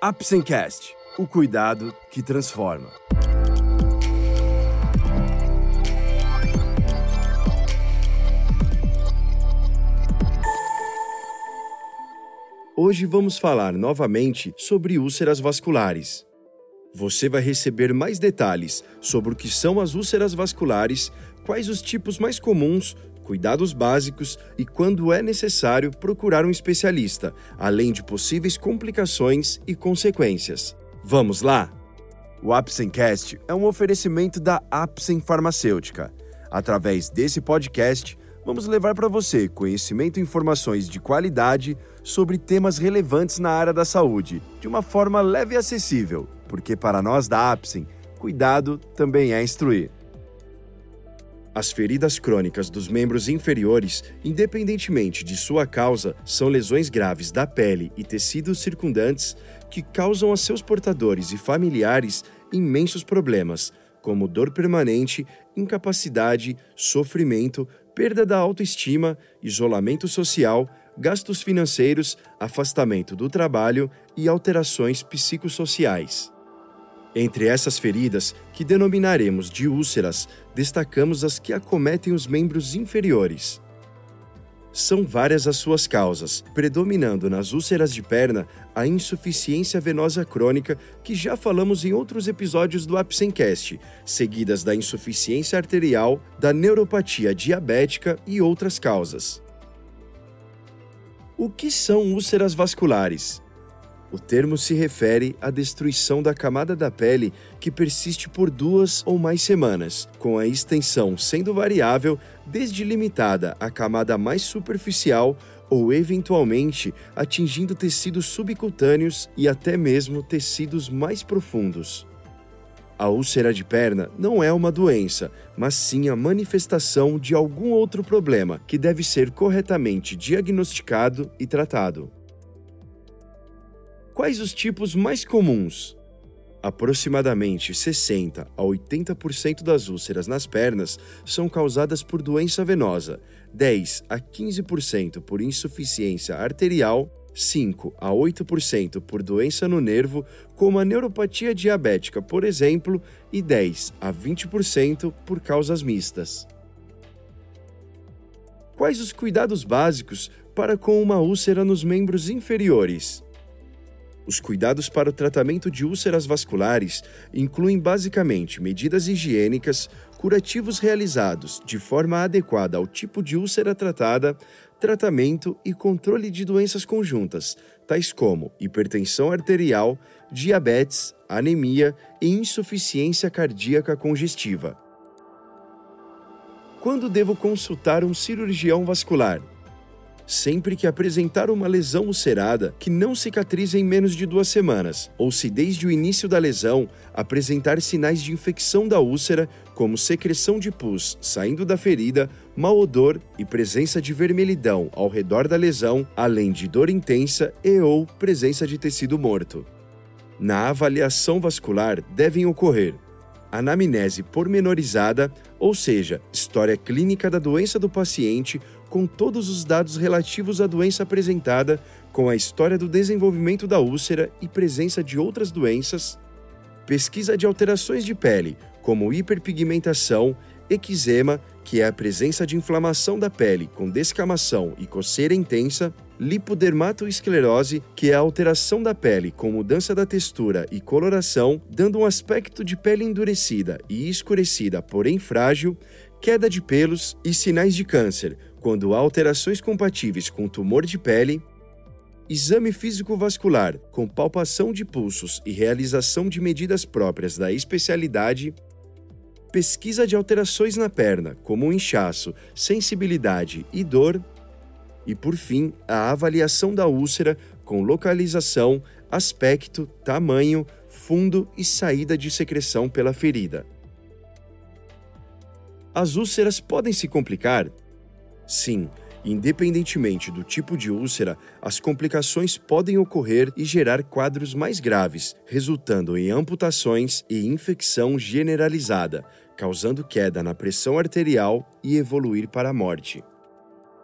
Apsencast, o cuidado que transforma. Hoje vamos falar novamente sobre úlceras vasculares. Você vai receber mais detalhes sobre o que são as úlceras vasculares, quais os tipos mais comuns, cuidados básicos e quando é necessário procurar um especialista, além de possíveis complicações e consequências. Vamos lá? O Apsencast é um oferecimento da Apsen Farmacêutica. Através desse podcast, vamos levar para você conhecimento e informações de qualidade sobre temas relevantes na área da saúde, de uma forma leve e acessível, porque para nós da Apsen, cuidado também é instruir. As feridas crônicas dos membros inferiores, independentemente de sua causa, são lesões graves da pele e tecidos circundantes que causam a seus portadores e familiares imensos problemas, como dor permanente, incapacidade, sofrimento, perda da autoestima, isolamento social, gastos financeiros, afastamento do trabalho e alterações psicossociais. Entre essas feridas, que denominaremos de úlceras, destacamos as que acometem os membros inferiores. São várias as suas causas, predominando nas úlceras de perna a insuficiência venosa crônica, que já falamos em outros episódios do Apsencast, seguidas da insuficiência arterial, da neuropatia diabética e outras causas. O que são úlceras vasculares? O termo se refere à destruição da camada da pele que persiste por duas ou mais semanas, com a extensão sendo variável desde limitada à camada mais superficial ou eventualmente atingindo tecidos subcutâneos e até mesmo tecidos mais profundos. A úlcera de perna não é uma doença, mas sim a manifestação de algum outro problema que deve ser corretamente diagnosticado e tratado. Quais os tipos mais comuns? Aproximadamente 60 a 80% das úlceras nas pernas são causadas por doença venosa, 10 a 15% por insuficiência arterial, 5 a 8% por doença no nervo, como a neuropatia diabética, por exemplo, e 10 a 20% por causas mistas. Quais os cuidados básicos para com uma úlcera nos membros inferiores? Os cuidados para o tratamento de úlceras vasculares incluem basicamente medidas higiênicas, curativos realizados de forma adequada ao tipo de úlcera tratada, tratamento e controle de doenças conjuntas, tais como hipertensão arterial, diabetes, anemia e insuficiência cardíaca congestiva. Quando devo consultar um cirurgião vascular? Sempre que apresentar uma lesão ulcerada que não cicatriza em menos de duas semanas, ou se desde o início da lesão apresentar sinais de infecção da úlcera, como secreção de pus saindo da ferida, mau odor e presença de vermelhidão ao redor da lesão, além de dor intensa e ou presença de tecido morto. Na avaliação vascular devem ocorrer anamnese pormenorizada, ou seja, história clínica da doença do paciente com todos os dados relativos à doença apresentada, com a história do desenvolvimento da úlcera e presença de outras doenças, pesquisa de alterações de pele, como hiperpigmentação, eczema, que é a presença de inflamação da pele com descamação e coceira intensa, lipodermatoesclerose, que é a alteração da pele com mudança da textura e coloração, dando um aspecto de pele endurecida e escurecida, porém frágil, queda de pelos e sinais de câncer, quando há alterações compatíveis com tumor de pele, exame físico-vascular com palpação de pulsos e realização de medidas próprias da especialidade, pesquisa de alterações na perna, como inchaço, sensibilidade e dor, e por fim, a avaliação da úlcera com localização, aspecto, tamanho, fundo e saída de secreção pela ferida. As úlceras podem se complicar Sim, independentemente do tipo de úlcera, as complicações podem ocorrer e gerar quadros mais graves, resultando em amputações e infecção generalizada, causando queda na pressão arterial e evoluir para a morte.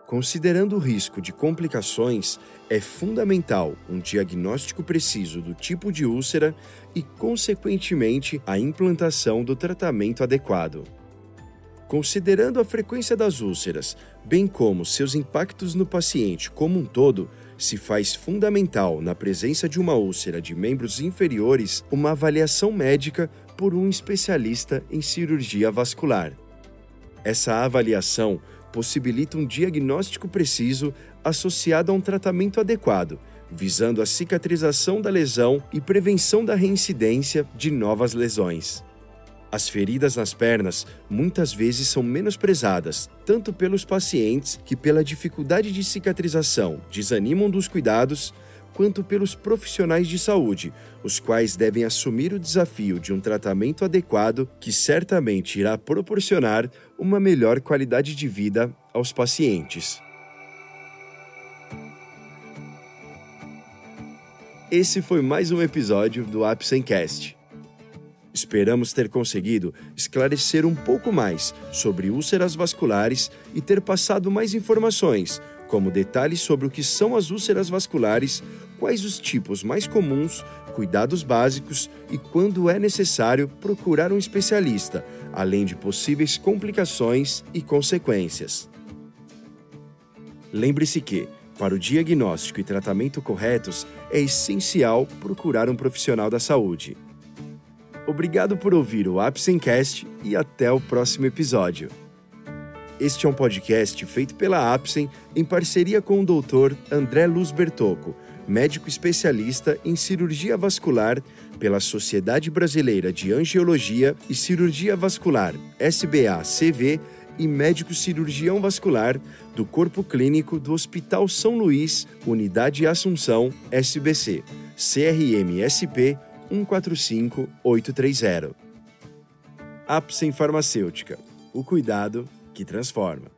Considerando o risco de complicações, é fundamental um diagnóstico preciso do tipo de úlcera e, consequentemente, a implantação do tratamento adequado. Considerando a frequência das úlceras, bem como seus impactos no paciente como um todo, se faz fundamental, na presença de uma úlcera de membros inferiores, uma avaliação médica por um especialista em cirurgia vascular. Essa avaliação possibilita um diagnóstico preciso associado a um tratamento adequado, visando a cicatrização da lesão e prevenção da reincidência de novas lesões. As feridas nas pernas muitas vezes são menosprezadas, tanto pelos pacientes que, pela dificuldade de cicatrização, desanimam dos cuidados, quanto pelos profissionais de saúde, os quais devem assumir o desafio de um tratamento adequado que certamente irá proporcionar uma melhor qualidade de vida aos pacientes. Esse foi mais um episódio do Apsencast. Esperamos ter conseguido esclarecer um pouco mais sobre úlceras vasculares e ter passado mais informações, como detalhes sobre o que são as úlceras vasculares, quais os tipos mais comuns, cuidados básicos e quando é necessário procurar um especialista, além de possíveis complicações e consequências. Lembre-se que, para o diagnóstico e tratamento corretos, é essencial procurar um profissional da saúde. Obrigado por ouvir o Apsencast e até o próximo episódio. Este é um podcast feito pela Apsen em parceria com o Dr. André Luz Bertocco, médico especialista em cirurgia vascular pela Sociedade Brasileira de Angiologia e Cirurgia Vascular, SBA-CV, e médico cirurgião vascular do Corpo Clínico do Hospital São Luís, Unidade Assunção, SBC, CRM-SP 145830. Apsen Farmacêutica. O cuidado que transforma.